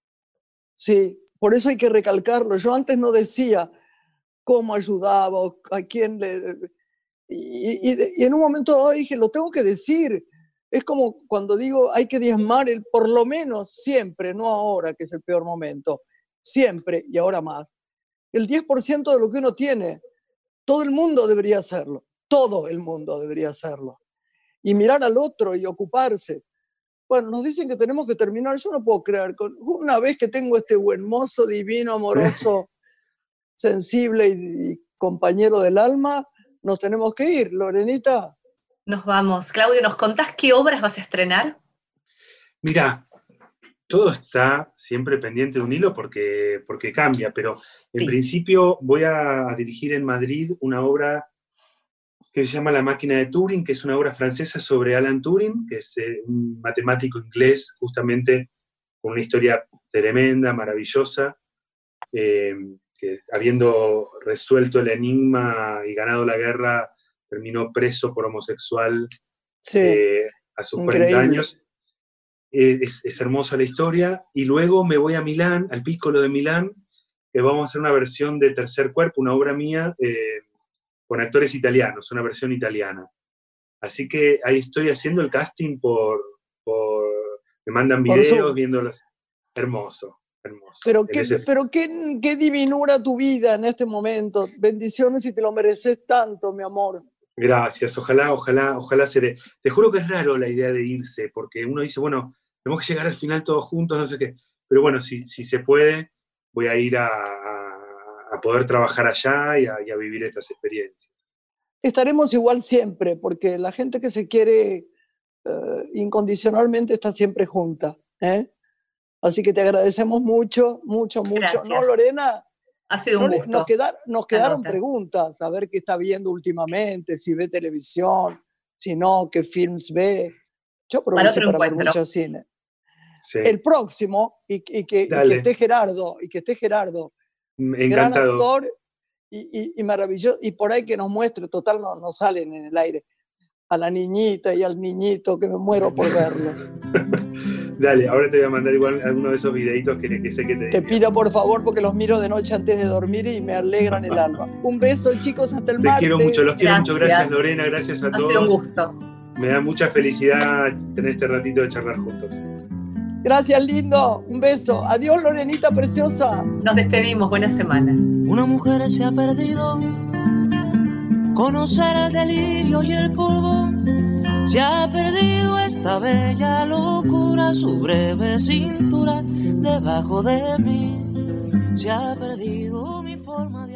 S2: Sí, por eso hay que recalcarlo. Yo antes no decía cómo ayudaba o a quién le... Y, en un momento dado dije, lo tengo que decir. Es como cuando digo, hay que diezmar el, por lo menos siempre, no ahora, que es el peor momento, siempre y ahora más, el 10% de lo que uno tiene. Todo el mundo debería hacerlo, todo el mundo debería hacerlo y mirar al otro y ocuparse. Bueno, nos dicen que tenemos que terminar, yo no puedo creer, con, una vez que tengo este buen mozo, divino, amoroso, <laughs> sensible y, compañero del alma, nos tenemos que ir, Lorenita.
S3: Nos vamos. Claudio, ¿nos contás qué obras vas a estrenar?
S4: Mira, todo está siempre pendiente de un hilo porque, porque cambia, pero en principio voy a dirigir en Madrid una obra que se llama La máquina de Turing, que es una obra francesa sobre Alan Turing, que es eh, un matemático inglés, justamente con una historia tremenda, maravillosa, eh, que habiendo resuelto el enigma y ganado la guerra, terminó preso por homosexual eh, a sus 40 años. Es, es, hermosa la historia. Y luego me voy a Milán, al Piccolo de Milán, que vamos a hacer una versión de Tercer Cuerpo, una obra mía con actores italianos, una versión italiana. Así que ahí estoy haciendo el casting por, me mandan videos viéndolos. Hermoso, hermoso.
S2: Pero, qué, pero qué, qué divinura tu vida en este momento. Bendiciones y te lo mereces tanto, mi amor.
S4: Gracias, ojalá, ojalá, ojalá seré. Te juro que es raro la idea de irse, porque uno dice, bueno, tenemos que llegar al final todos juntos, no sé qué. Pero bueno, si, si se puede, voy a ir a, a poder trabajar allá y a, vivir estas experiencias.
S2: Estaremos igual siempre, porque la gente que se quiere eh, incondicionalmente está siempre junta. ¿eh? Así que te agradecemos mucho, mucho, mucho. No, Lorena.
S3: Ha sido un gusto.
S2: Nos, nos quedaron preguntas, a ver qué está viendo últimamente, si ve televisión, si no, qué films ve. Yo aprovecho para, ver mucho cine. El próximo, y, que, y, que, esté Gerardo, y que esté Gerardo Gran actor y, maravilloso. Y por ahí que nos muestre, total, no, no salen en el aire. A la niñita y al niñito, que me muero por <laughs> verlos.
S4: Dale, ahora te voy a mandar igual alguno de esos videitos que, sé que te...
S2: Te pido por favor porque los miro de noche antes de dormir y me alegran el alma. Un beso chicos, hasta el martes.
S4: Te quiero mucho, los quiero mucho. Gracias Lorena, gracias a todos.
S3: Ha sido un gusto.
S4: Me da mucha felicidad tener este ratito de charlar juntos.
S2: Gracias, lindo. Un beso. Adiós, Lorenita preciosa.
S3: Nos despedimos. Buena semana.
S5: Una mujer se ha perdido. Conocer el delirio y el polvo. Se ha perdido esta bella locura, su breve cintura debajo de mí. Se ha perdido mi forma de.